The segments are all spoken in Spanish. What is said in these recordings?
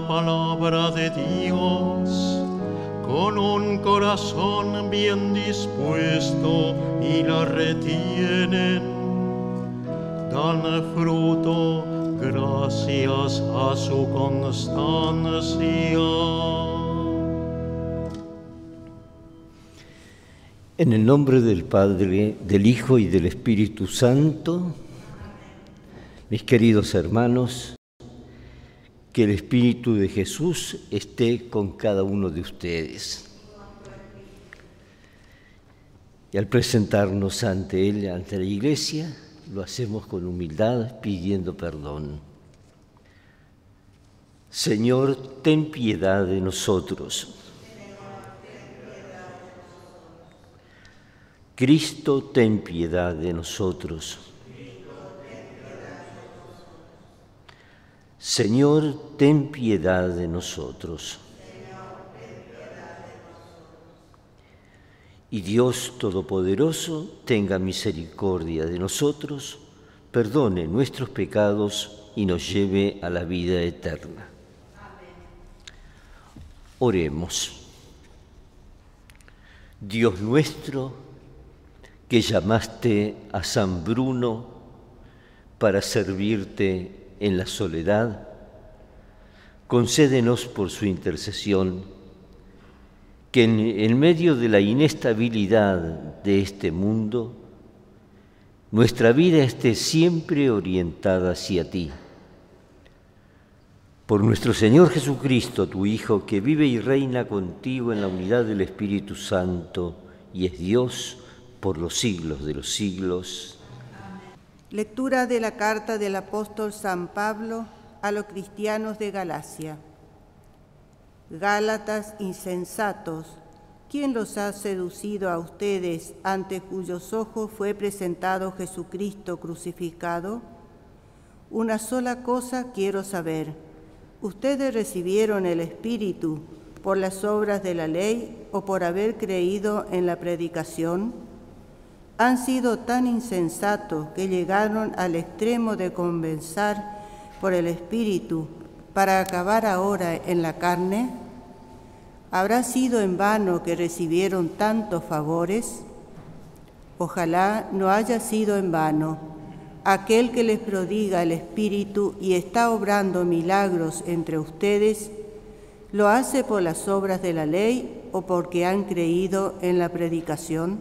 la palabra de Dios con un corazón bien dispuesto y la retienen, dan fruto gracias a su constancia. En el nombre del Padre, del Hijo y del Espíritu Santo, mis queridos hermanos, que el Espíritu de Jesús esté con cada uno de ustedes. Y al presentarnos ante Él, ante la Iglesia, lo hacemos con humildad, pidiendo perdón. Señor, ten piedad de nosotros. Cristo, ten piedad de nosotros. Señor, ten piedad de nosotros. Y Dios Todopoderoso tenga misericordia de nosotros, perdone nuestros pecados y nos lleve a la vida eterna. Oremos. Dios nuestro, que llamaste a San Bruno para servirte en la soledad, concédenos por su intercesión que en, medio de la inestabilidad de este mundo, nuestra vida esté siempre orientada hacia ti. Por nuestro Señor Jesucristo, tu Hijo, que vive y reina contigo en la unidad del Espíritu Santo y es Dios por los siglos de los siglos. Lectura de la carta del apóstol San Pablo a los cristianos de Galacia. Gálatas insensatos, ¿quién los ha seducido a ustedes ante cuyos ojos fue presentado Jesucristo crucificado? Una sola cosa quiero saber. ¿Ustedes recibieron el Espíritu por las obras de la ley o por haber creído en la predicación? han sido tan insensatos que llegaron al extremo de convencer por el Espíritu para acabar ahora en la carne? ¿Habrá sido en vano que recibieron tantos favores? Ojalá no haya sido en vano. Aquel que les prodiga el Espíritu y está obrando milagros entre ustedes, ¿lo hace por las obras de la ley o porque han creído en la predicación?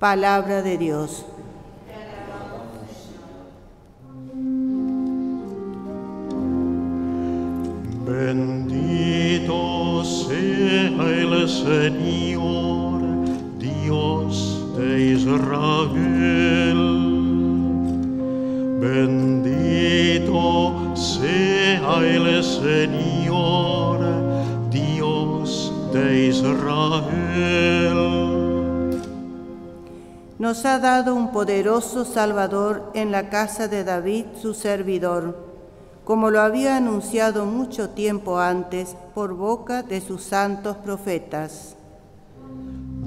Palabra de Dios. Bendito sea el Señor, Dios de Israel. Bendito sea el Señor, Dios de Israel nos ha dado un poderoso Salvador en la casa de David, su servidor, como lo había anunciado mucho tiempo antes por boca de sus santos profetas.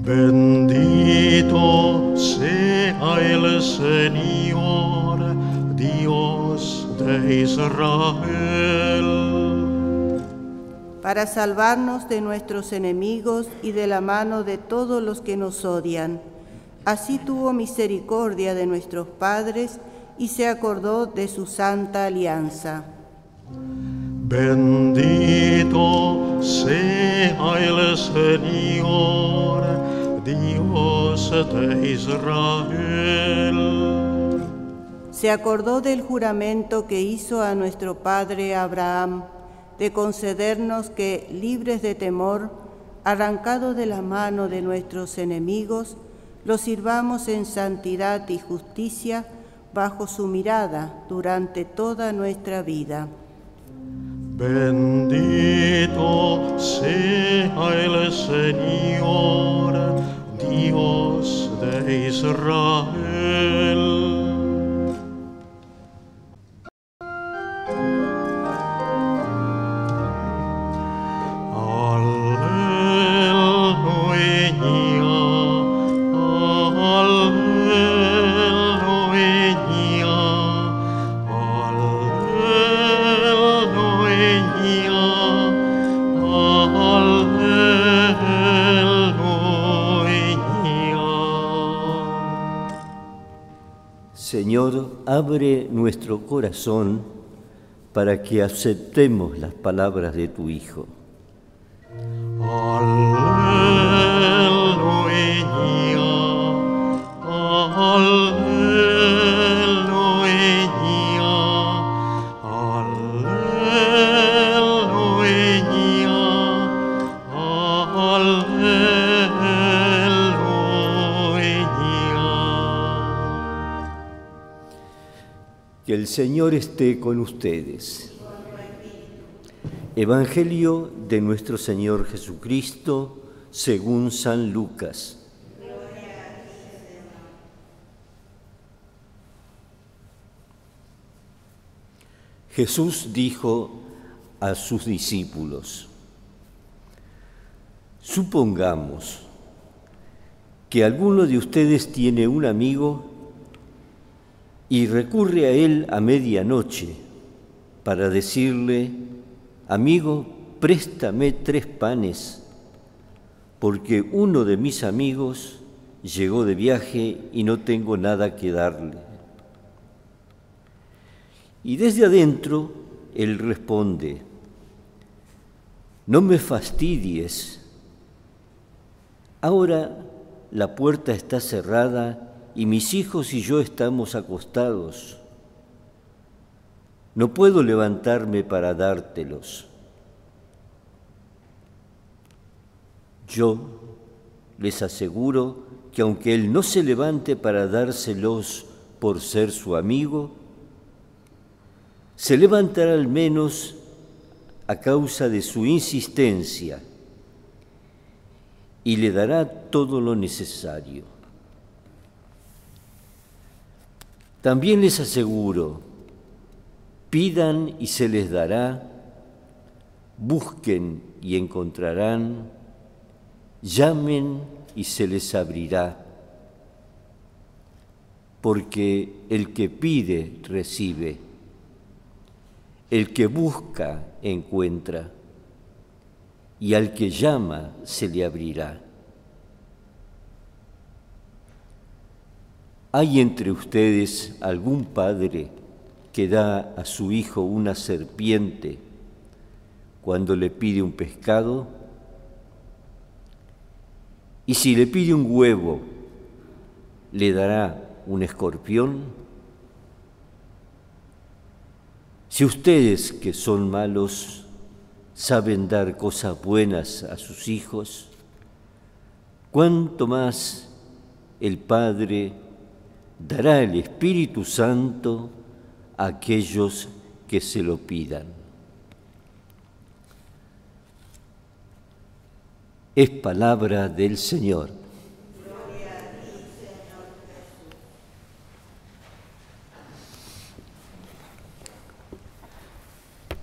Bendito sea el Señor, Dios de Israel. Para salvarnos de nuestros enemigos y de la mano de todos los que nos odian Así tuvo misericordia de nuestros padres y se acordó de su santa alianza. Bendito sea el Señor, Dios de Israel. Se acordó del juramento que hizo a nuestro padre Abraham de concedernos que, libres de temor, arrancados de la mano de nuestros enemigos, lo sirvamos en santidad y justicia bajo su mirada durante toda nuestra vida. Bendito sea el Señor, Dios de Israel. Corazón para que aceptemos las palabras de tu Hijo. Señor esté con ustedes. Evangelio de nuestro Señor Jesucristo según San Lucas. Jesús dijo a sus discípulos, supongamos que alguno de ustedes tiene un amigo y recurre a él a medianoche para decirle, amigo, préstame tres panes, porque uno de mis amigos llegó de viaje y no tengo nada que darle. Y desde adentro él responde, no me fastidies, ahora la puerta está cerrada y mis hijos y yo estamos acostados. No puedo levantarme para dártelos. Yo les aseguro que aunque Él no se levante para dárselos por ser su amigo, se levantará al menos a causa de su insistencia y le dará todo lo necesario. También les aseguro, pidan y se les dará, busquen y encontrarán, llamen y se les abrirá, porque el que pide recibe, el que busca encuentra, y al que llama se le abrirá. ¿Hay entre ustedes algún padre que da a su hijo una serpiente cuando le pide un pescado? ¿Y si le pide un huevo, le dará un escorpión? Si ustedes que son malos saben dar cosas buenas a sus hijos, ¿cuánto más el Padre dará el Espíritu Santo a aquellos que se lo pidan. Es palabra del Señor.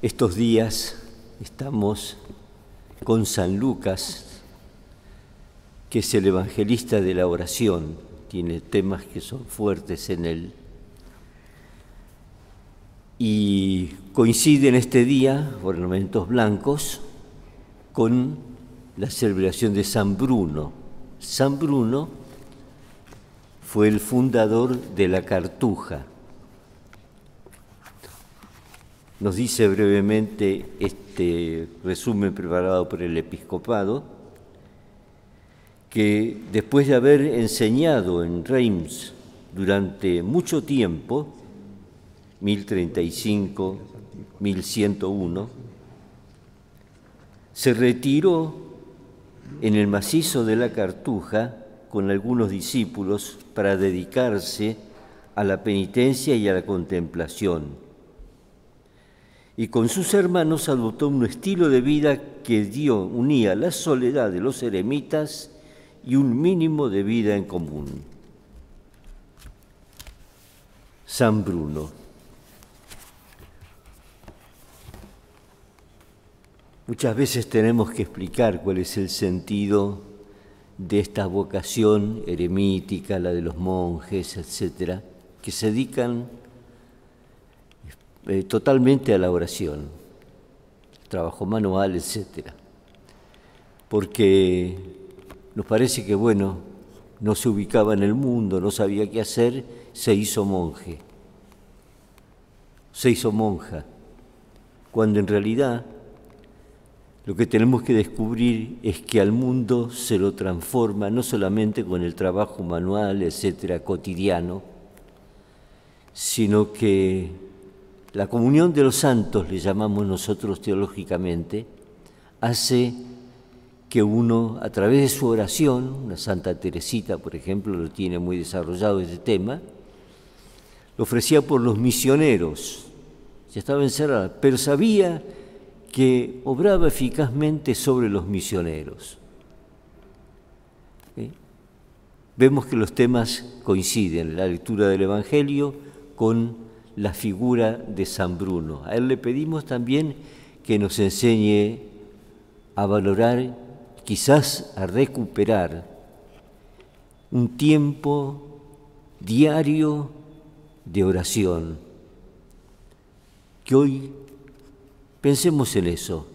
Estos días estamos con San Lucas, que es el evangelista de la oración tiene temas que son fuertes en él. Y coincide en este día, ornamentos blancos, con la celebración de San Bruno. San Bruno fue el fundador de la Cartuja. Nos dice brevemente este resumen preparado por el episcopado que después de haber enseñado en Reims durante mucho tiempo, 1035, 1101, se retiró en el macizo de la Cartuja con algunos discípulos para dedicarse a la penitencia y a la contemplación. Y con sus hermanos adoptó un estilo de vida que dio, unía la soledad de los eremitas y un mínimo de vida en común. San Bruno. Muchas veces tenemos que explicar cuál es el sentido de esta vocación eremítica, la de los monjes, etcétera, que se dedican eh, totalmente a la oración, trabajo manual, etcétera. Porque nos parece que, bueno, no se ubicaba en el mundo, no sabía qué hacer, se hizo monje, se hizo monja, cuando en realidad lo que tenemos que descubrir es que al mundo se lo transforma no solamente con el trabajo manual, etcétera, cotidiano, sino que la comunión de los santos, le llamamos nosotros teológicamente, hace que uno, a través de su oración, una Santa Teresita, por ejemplo, lo tiene muy desarrollado este tema, lo ofrecía por los misioneros, ya estaba encerrada, pero sabía que obraba eficazmente sobre los misioneros. ¿Eh? Vemos que los temas coinciden, la lectura del Evangelio con la figura de San Bruno. A él le pedimos también que nos enseñe a valorar, quizás a recuperar un tiempo diario de oración. Que hoy pensemos en eso,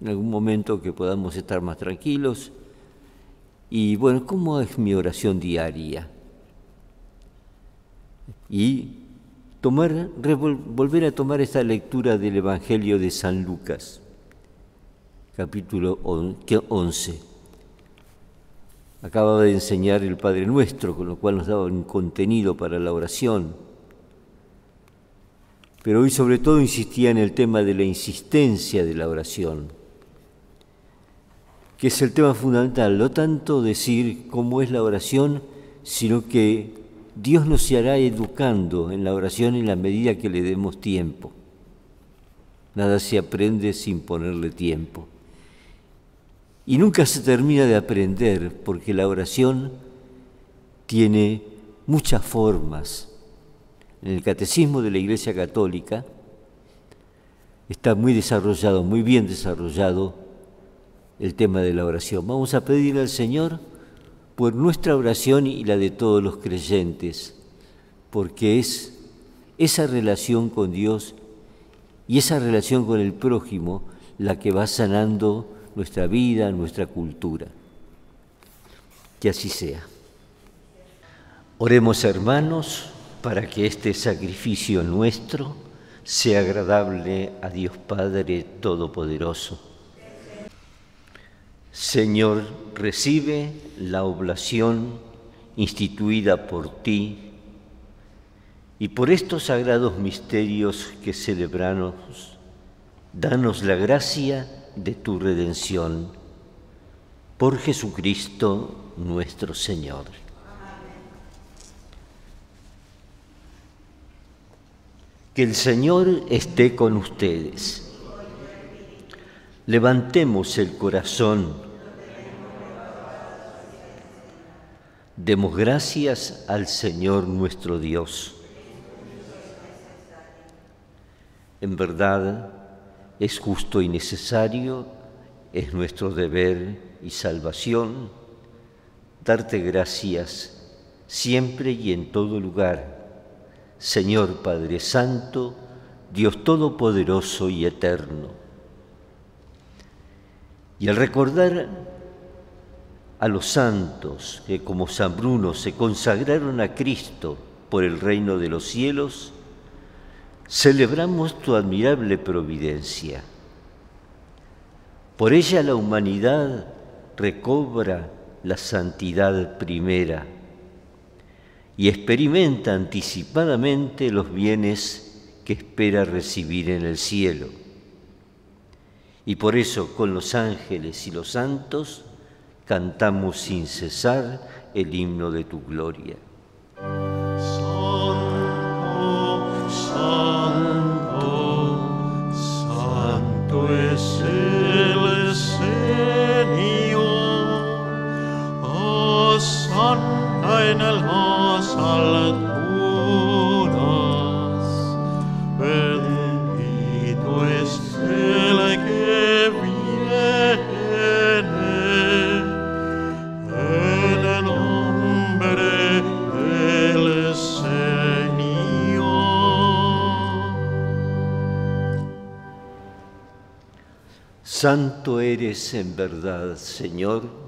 en algún momento que podamos estar más tranquilos. Y bueno, ¿cómo es mi oración diaria? Y tomar, volver a tomar esta lectura del Evangelio de San Lucas, capítulo 11. Acaba de enseñar el Padre Nuestro, con lo cual nos daba un contenido para la oración. Pero hoy sobre todo insistía en el tema de la insistencia de la oración, que es el tema fundamental, no tanto decir cómo es la oración, sino que Dios nos hará educando en la oración en la medida que le demos tiempo. Nada se aprende sin ponerle tiempo. Y nunca se termina de aprender porque la oración tiene muchas formas. En el catecismo de la Iglesia Católica está muy desarrollado, muy bien desarrollado el tema de la oración. Vamos a pedirle al Señor por nuestra oración y la de todos los creyentes, porque es esa relación con Dios y esa relación con el prójimo la que va sanando nuestra vida, nuestra cultura. Que así sea. Oremos hermanos para que este sacrificio nuestro sea agradable a Dios Padre Todopoderoso. Señor, recibe la oblación instituida por ti y por estos sagrados misterios que celebramos, danos la gracia de tu redención. Por Jesucristo nuestro Señor. Que el Señor esté con ustedes. Levantemos el corazón Demos gracias al Señor nuestro Dios. En verdad es justo y necesario, es nuestro deber y salvación darte gracias siempre y en todo lugar, Señor Padre Santo, Dios Todopoderoso y Eterno. Y al recordar a los santos que como San Bruno se consagraron a Cristo por el reino de los cielos, celebramos tu admirable providencia. Por ella la humanidad recobra la santidad primera y experimenta anticipadamente los bienes que espera recibir en el cielo. Y por eso con los ángeles y los santos cantamos sin cesar el himno de tu gloria. Santo eres en verdad, Señor,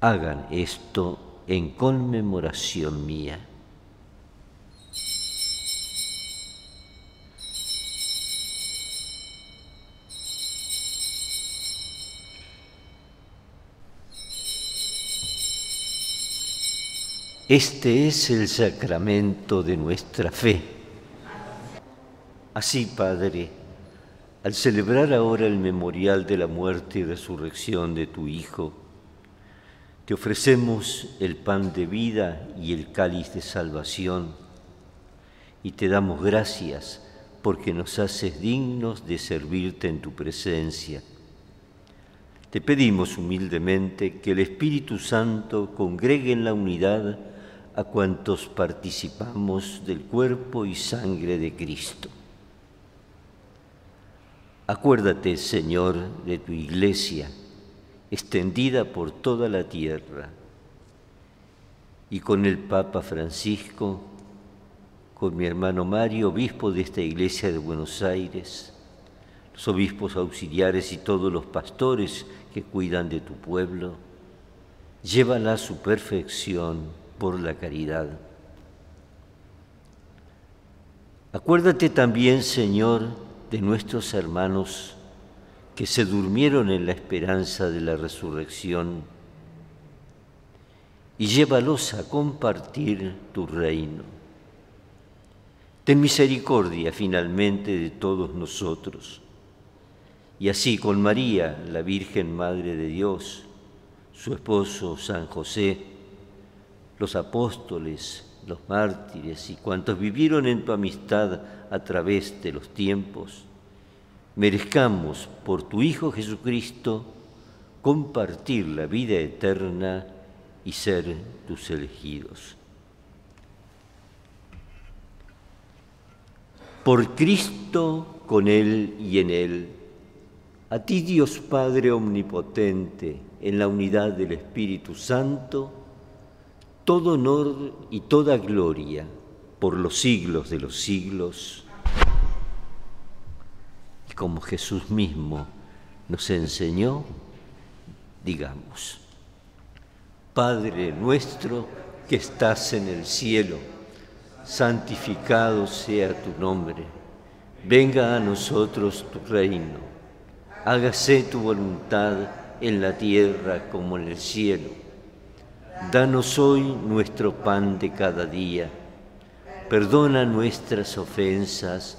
hagan esto en conmemoración mía. Este es el sacramento de nuestra fe. Así, Padre, al celebrar ahora el memorial de la muerte y resurrección de tu Hijo, te ofrecemos el pan de vida y el cáliz de salvación y te damos gracias porque nos haces dignos de servirte en tu presencia. Te pedimos humildemente que el Espíritu Santo congregue en la unidad a cuantos participamos del cuerpo y sangre de Cristo. Acuérdate, Señor, de tu iglesia extendida por toda la tierra. Y con el Papa Francisco, con mi hermano Mario, obispo de esta iglesia de Buenos Aires, los obispos auxiliares y todos los pastores que cuidan de tu pueblo, llévala a su perfección por la caridad. Acuérdate también, Señor, de nuestros hermanos que se durmieron en la esperanza de la resurrección, y llévalos a compartir tu reino. Ten misericordia finalmente de todos nosotros, y así con María, la Virgen Madre de Dios, su esposo San José, los apóstoles, los mártires y cuantos vivieron en tu amistad a través de los tiempos, merezcamos por tu Hijo Jesucristo compartir la vida eterna y ser tus elegidos. Por Cristo, con Él y en Él, a ti Dios Padre Omnipotente, en la unidad del Espíritu Santo, todo honor y toda gloria por los siglos de los siglos como Jesús mismo nos enseñó, digamos, Padre nuestro que estás en el cielo, santificado sea tu nombre, venga a nosotros tu reino, hágase tu voluntad en la tierra como en el cielo. Danos hoy nuestro pan de cada día, perdona nuestras ofensas,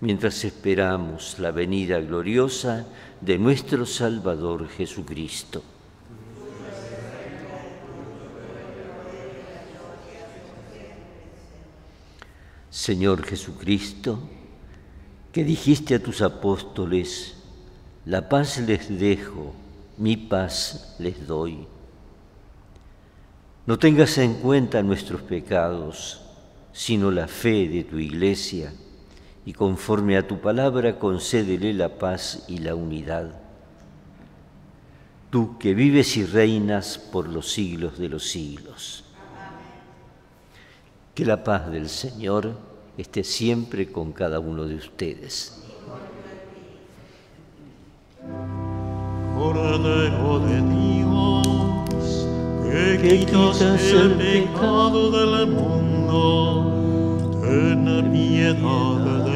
mientras esperamos la venida gloriosa de nuestro Salvador Jesucristo. Señor Jesucristo, que dijiste a tus apóstoles, la paz les dejo, mi paz les doy. No tengas en cuenta nuestros pecados, sino la fe de tu iglesia, y conforme a tu palabra concédele la paz y la unidad. Tú que vives y reinas por los siglos de los siglos. Que la paz del Señor esté siempre con cada uno de ustedes. Cordero de Dios, que quitas el pecado del mundo, ten piedad de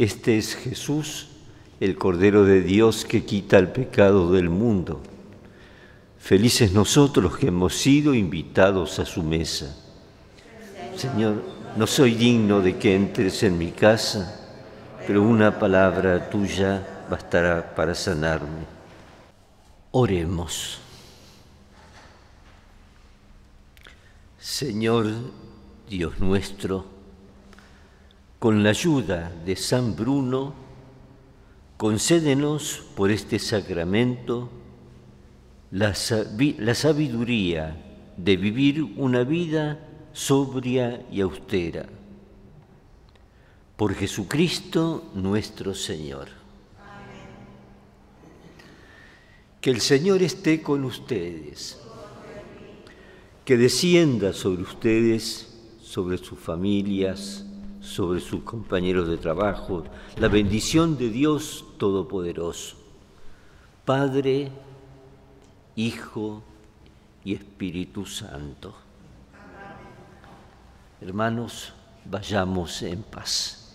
Este es Jesús, el Cordero de Dios que quita el pecado del mundo. Felices nosotros que hemos sido invitados a su mesa. Señor, no soy digno de que entres en mi casa, pero una palabra tuya bastará para sanarme. Oremos. Señor Dios nuestro, con la ayuda de San Bruno, concédenos por este sacramento la, sabi- la sabiduría de vivir una vida sobria y austera. Por Jesucristo nuestro Señor. Que el Señor esté con ustedes, que descienda sobre ustedes, sobre sus familias, sobre sus compañeros de trabajo, la bendición de Dios Todopoderoso, Padre, Hijo y Espíritu Santo. Hermanos, vayamos en paz.